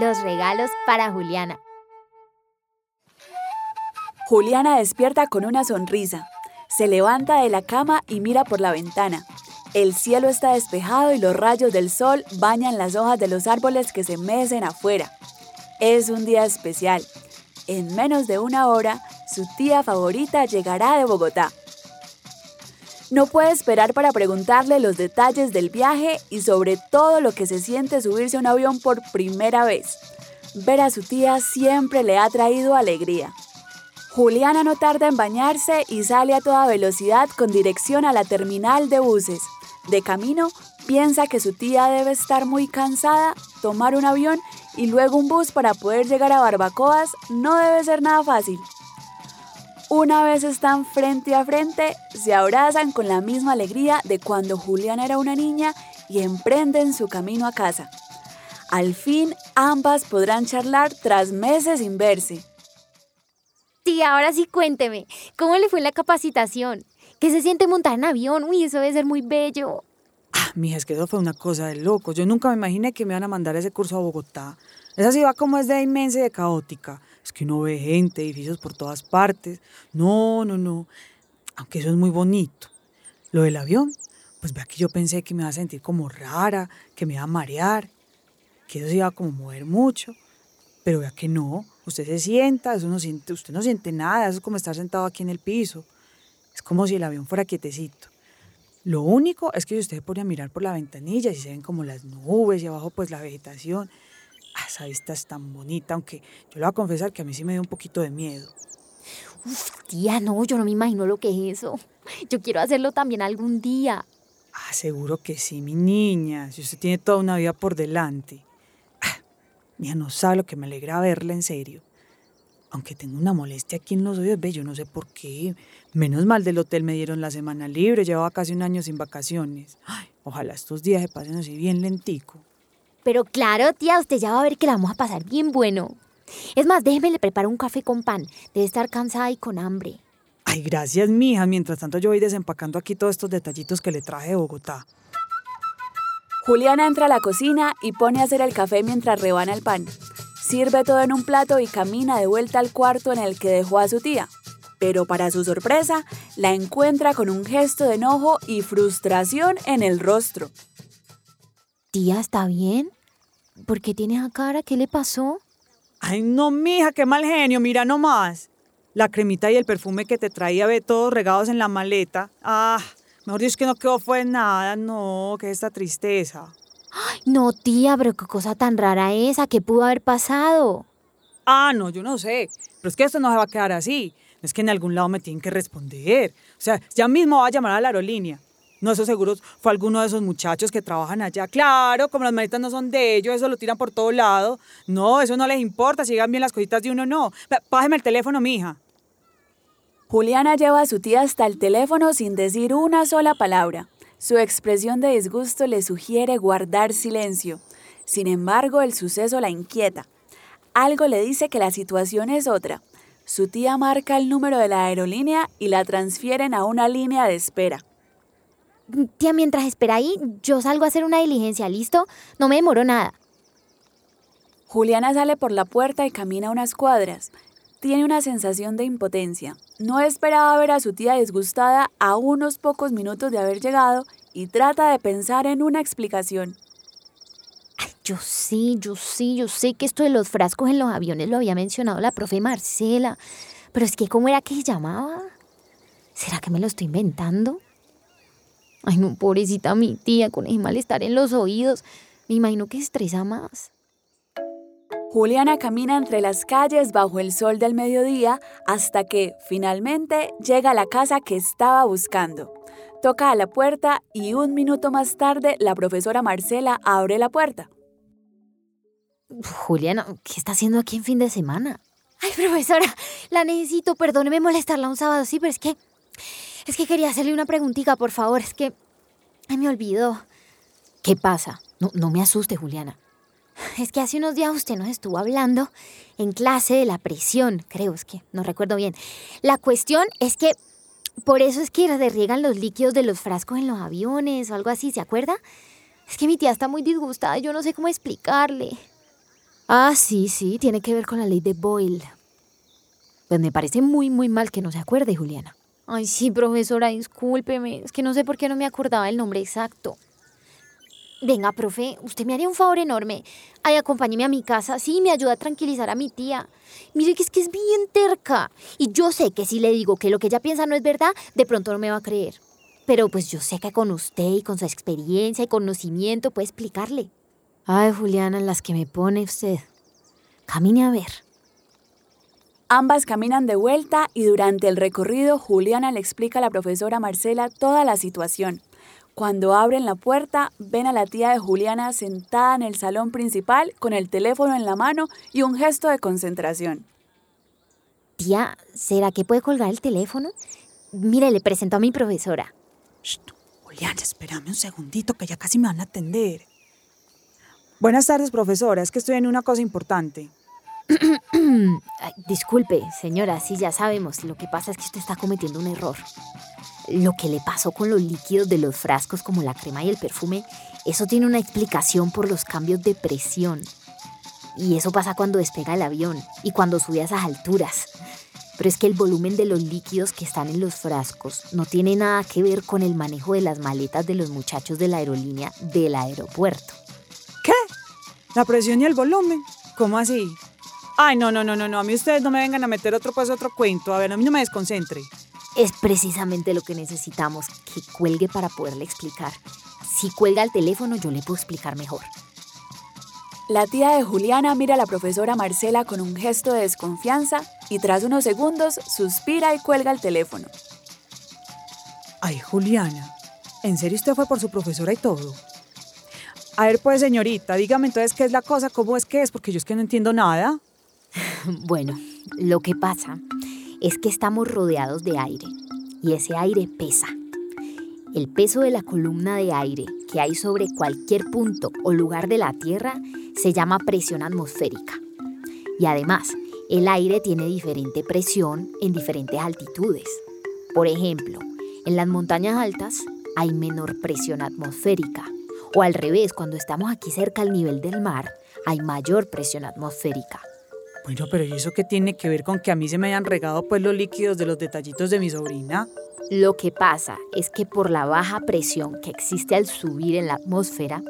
los regalos para Juliana. Juliana despierta con una sonrisa. Se levanta de la cama y mira por la ventana. El cielo está despejado y los rayos del sol bañan las hojas de los árboles que se mecen afuera. Es un día especial. En menos de una hora, su tía favorita llegará de Bogotá. No puede esperar para preguntarle los detalles del viaje y sobre todo lo que se siente subirse a un avión por primera vez. Ver a su tía siempre le ha traído alegría. Juliana no tarda en bañarse y sale a toda velocidad con dirección a la terminal de buses. De camino, piensa que su tía debe estar muy cansada, tomar un avión y luego un bus para poder llegar a Barbacoas no debe ser nada fácil. Una vez están frente a frente, se abrazan con la misma alegría de cuando Juliana era una niña y emprenden su camino a casa. Al fin, ambas podrán charlar tras meses sin verse. Tía, ahora sí cuénteme, ¿cómo le fue la capacitación? ¿Qué se siente montar en avión? Uy, eso debe ser muy bello. Ah, mija, es que eso fue una cosa de loco. Yo nunca me imaginé que me iban a mandar ese curso a Bogotá. Esa ciudad como es de inmensa y de caótica es que uno ve gente, edificios por todas partes. No, no, no. Aunque eso es muy bonito. Lo del avión, pues vea que yo pensé que me iba a sentir como rara, que me iba a marear, que eso se iba a como mover mucho. Pero vea que no. Usted se sienta, eso no siente, usted no siente nada, eso es como estar sentado aquí en el piso. Es como si el avión fuera quietecito. Lo único es que si usted se pone a mirar por la ventanilla y se ven como las nubes y abajo pues la vegetación, esa vista es tan bonita, aunque yo le voy a confesar que a mí sí me dio un poquito de miedo. Uf, tía, no, yo no me imagino lo que es eso. Yo quiero hacerlo también algún día. Ah, seguro que sí, mi niña. Si usted tiene toda una vida por delante. Ah, mía, no sabe lo que me alegra verla en serio. Aunque tengo una molestia aquí en los oídos, ve, yo no sé por qué. Menos mal del hotel me dieron la semana libre, llevaba casi un año sin vacaciones. Ay, ojalá estos días se pasen así bien lentico. Pero claro, tía, usted ya va a ver que la vamos a pasar bien bueno. Es más, déjeme le preparo un café con pan. Debe estar cansada y con hambre. Ay, gracias, mija. Mientras tanto, yo voy desempacando aquí todos estos detallitos que le traje de Bogotá. Juliana entra a la cocina y pone a hacer el café mientras rebana el pan. Sirve todo en un plato y camina de vuelta al cuarto en el que dejó a su tía. Pero para su sorpresa, la encuentra con un gesto de enojo y frustración en el rostro. Tía, ¿está bien? ¿Por qué tiene esa cara? ¿Qué le pasó? Ay, no, mija, qué mal genio, mira nomás. La cremita y el perfume que te traía, ve todos regados en la maleta. Ah, mejor dicho que no quedó fue nada, no, que esta tristeza. Ay, no, tía, pero qué cosa tan rara esa, ¿qué pudo haber pasado? Ah, no, yo no sé, pero es que esto no se va a quedar así. Es que en algún lado me tienen que responder. O sea, ya mismo va a llamar a la aerolínea. No, eso seguro fue alguno de esos muchachos que trabajan allá. Claro, como las maletas no son de ellos, eso lo tiran por todo lado. No, eso no les importa, si llegan bien las cositas de uno, no. Pájeme el teléfono, mija. Juliana lleva a su tía hasta el teléfono sin decir una sola palabra. Su expresión de disgusto le sugiere guardar silencio. Sin embargo, el suceso la inquieta. Algo le dice que la situación es otra. Su tía marca el número de la aerolínea y la transfieren a una línea de espera. Tía, mientras espera ahí, yo salgo a hacer una diligencia, ¿listo? No me demoro nada. Juliana sale por la puerta y camina unas cuadras. Tiene una sensación de impotencia. No esperaba ver a su tía disgustada a unos pocos minutos de haber llegado y trata de pensar en una explicación. Ay, yo sí, yo sí, yo sé que esto de los frascos en los aviones lo había mencionado la profe Marcela, pero es que ¿cómo era que se llamaba? ¿Será que me lo estoy inventando? Ay, no, pobrecita mi tía con ese malestar en los oídos. Me imagino que estresa más. Juliana camina entre las calles bajo el sol del mediodía hasta que, finalmente, llega a la casa que estaba buscando. Toca a la puerta y un minuto más tarde la profesora Marcela abre la puerta. Juliana, ¿qué está haciendo aquí en fin de semana? Ay, profesora, la necesito, perdóneme molestarla un sábado, sí, pero es que. Es que quería hacerle una preguntita, por favor, es que. Me olvidó. ¿Qué pasa? No, no me asuste, Juliana. Es que hace unos días usted nos estuvo hablando en clase de la presión, creo, es que no recuerdo bien. La cuestión es que por eso es que se riegan los líquidos de los frascos en los aviones o algo así, ¿se acuerda? Es que mi tía está muy disgustada yo no sé cómo explicarle. Ah, sí, sí, tiene que ver con la ley de Boyle. Pues me parece muy, muy mal que no se acuerde, Juliana. Ay, sí, profesora, discúlpeme. Es que no sé por qué no me acordaba el nombre exacto. Venga, profe, usted me haría un favor enorme. Ay, acompáñeme a mi casa. Sí, me ayuda a tranquilizar a mi tía. Mire que es que es bien terca. Y yo sé que si le digo que lo que ella piensa no es verdad, de pronto no me va a creer. Pero pues yo sé que con usted y con su experiencia y conocimiento puede explicarle. Ay, Juliana, las que me pone usted. Camine a ver. Ambas caminan de vuelta y durante el recorrido Juliana le explica a la profesora Marcela toda la situación. Cuando abren la puerta, ven a la tía de Juliana sentada en el salón principal con el teléfono en la mano y un gesto de concentración. Tía, ¿será que puede colgar el teléfono? Mire, le presento a mi profesora. Shh, Juliana, espérame un segundito que ya casi me van a atender. Buenas tardes, profesora. Es que estoy en una cosa importante. Disculpe, señora, sí, ya sabemos. Lo que pasa es que usted está cometiendo un error. Lo que le pasó con los líquidos de los frascos como la crema y el perfume, eso tiene una explicación por los cambios de presión. Y eso pasa cuando despega el avión y cuando sube a esas alturas. Pero es que el volumen de los líquidos que están en los frascos no tiene nada que ver con el manejo de las maletas de los muchachos de la aerolínea del aeropuerto. ¿Qué? ¿La presión y el volumen? ¿Cómo así? Ay, no, no, no, no, no. A mí ustedes no me vengan a meter otro pues otro cuento. A ver, a mí no me desconcentre. Es precisamente lo que necesitamos, que cuelgue para poderle explicar. Si cuelga el teléfono, yo le puedo explicar mejor. La tía de Juliana mira a la profesora Marcela con un gesto de desconfianza y tras unos segundos suspira y cuelga el teléfono. Ay, Juliana, ¿en serio usted fue por su profesora y todo? A ver, pues, señorita, dígame entonces qué es la cosa, cómo es que es, porque yo es que no entiendo nada. Bueno, lo que pasa es que estamos rodeados de aire y ese aire pesa. El peso de la columna de aire que hay sobre cualquier punto o lugar de la Tierra se llama presión atmosférica. Y además, el aire tiene diferente presión en diferentes altitudes. Por ejemplo, en las montañas altas hay menor presión atmosférica. O al revés, cuando estamos aquí cerca al nivel del mar, hay mayor presión atmosférica. Bueno, pero ¿y eso qué tiene que ver con que a mí se me hayan regado pues los líquidos de los detallitos de mi sobrina? Lo que pasa es que por la baja presión que existe al subir en la atmósfera,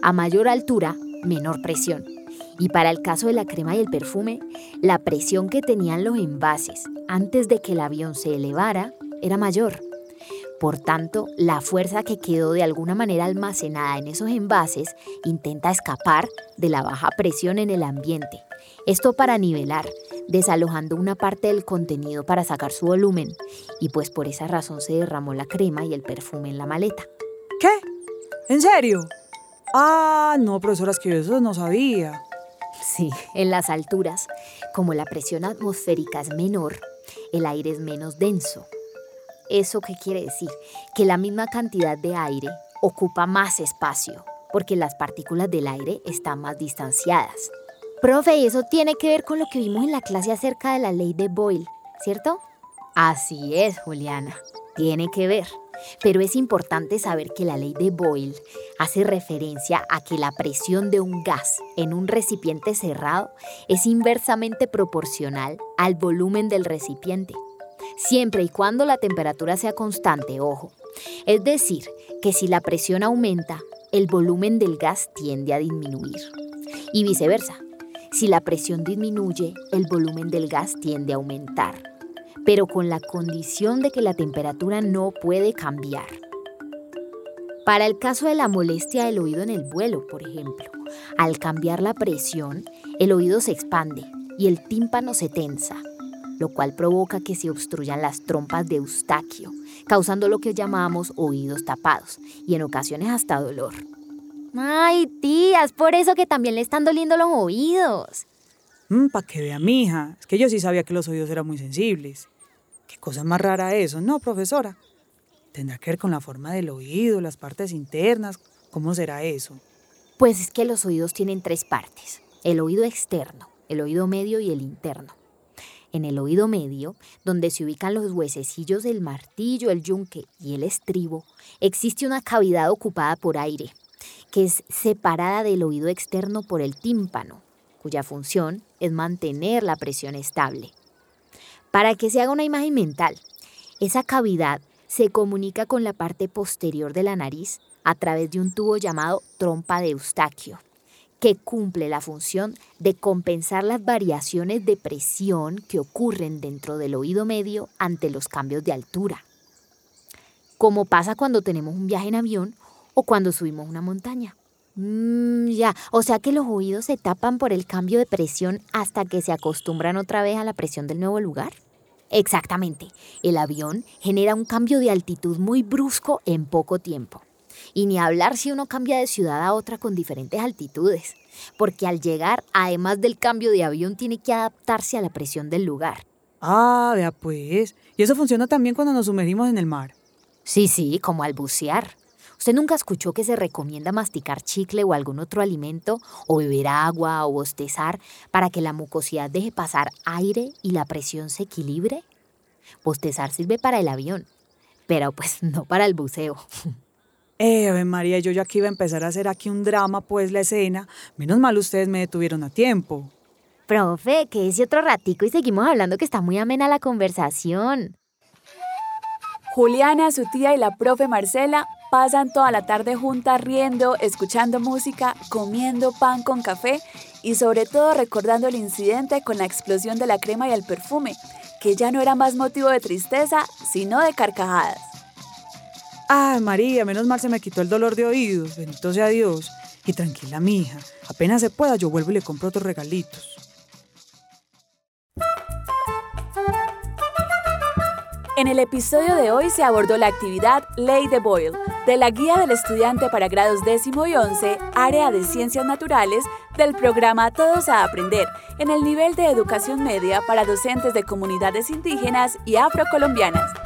a mayor altura, menor presión. Y para el caso de la crema y el perfume, la presión que tenían los envases antes de que el avión se elevara era mayor. Por tanto, la fuerza que quedó de alguna manera almacenada en esos envases intenta escapar de la baja presión en el ambiente. Esto para nivelar, desalojando una parte del contenido para sacar su volumen, y pues por esa razón se derramó la crema y el perfume en la maleta. ¿Qué? ¿En serio? Ah, no, profesora, es que yo eso no sabía. Sí, en las alturas, como la presión atmosférica es menor, el aire es menos denso. ¿Eso qué quiere decir? Que la misma cantidad de aire ocupa más espacio, porque las partículas del aire están más distanciadas. Profe, eso tiene que ver con lo que vimos en la clase acerca de la ley de Boyle, ¿cierto? Así es, Juliana, tiene que ver. Pero es importante saber que la ley de Boyle hace referencia a que la presión de un gas en un recipiente cerrado es inversamente proporcional al volumen del recipiente, siempre y cuando la temperatura sea constante, ojo. Es decir, que si la presión aumenta, el volumen del gas tiende a disminuir. Y viceversa, si la presión disminuye, el volumen del gas tiende a aumentar, pero con la condición de que la temperatura no puede cambiar. Para el caso de la molestia del oído en el vuelo, por ejemplo, al cambiar la presión, el oído se expande y el tímpano se tensa, lo cual provoca que se obstruyan las trompas de Eustaquio, causando lo que llamamos oídos tapados y en ocasiones hasta dolor. Ay, tía, es por eso que también le están doliendo los oídos. Mm, para que vea mi hija. Es que yo sí sabía que los oídos eran muy sensibles. Qué cosa más rara eso, ¿no, profesora? Tendrá que ver con la forma del oído, las partes internas. ¿Cómo será eso? Pues es que los oídos tienen tres partes. El oído externo, el oído medio y el interno. En el oído medio, donde se ubican los huesecillos del martillo, el yunque y el estribo, existe una cavidad ocupada por aire, que es separada del oído externo por el tímpano, cuya función es mantener la presión estable. Para que se haga una imagen mental, esa cavidad se comunica con la parte posterior de la nariz a través de un tubo llamado trompa de Eustaquio, que cumple la función de compensar las variaciones de presión que ocurren dentro del oído medio ante los cambios de altura. Como pasa cuando tenemos un viaje en avión o cuando subimos una montaña. Mm, ya, o sea que los oídos se tapan por el cambio de presión hasta que se acostumbran otra vez a la presión del nuevo lugar. Exactamente, el avión genera un cambio de altitud muy brusco en poco tiempo. Y ni hablar si uno cambia de ciudad a otra con diferentes altitudes, porque al llegar, además del cambio de avión, tiene que adaptarse a la presión del lugar. Ah, vea pues. ¿Y eso funciona también cuando nos sumergimos en el mar? Sí, sí, como al bucear. ¿Usted nunca escuchó que se recomienda masticar chicle o algún otro alimento, o beber agua o bostezar para que la mucosidad deje pasar aire y la presión se equilibre? Bostezar sirve para el avión, pero pues no para el buceo. Eh, Ave María, yo ya aquí iba a empezar a hacer aquí un drama, pues la escena. Menos mal ustedes me detuvieron a tiempo. Profe, que ese otro ratico y seguimos hablando que está muy amena la conversación. Juliana, su tía y la profe Marcela pasan toda la tarde juntas riendo, escuchando música, comiendo pan con café y sobre todo recordando el incidente con la explosión de la crema y el perfume, que ya no era más motivo de tristeza, sino de carcajadas. Ay, María, menos mal se me quitó el dolor de oídos, bendito sea Dios. Y tranquila, mija, apenas se pueda yo vuelvo y le compro otros regalitos. En el episodio de hoy se abordó la actividad Ley de Boyle, de la Guía del Estudiante para grados décimo y once, área de Ciencias Naturales, del programa Todos a Aprender, en el nivel de educación media para docentes de comunidades indígenas y afrocolombianas.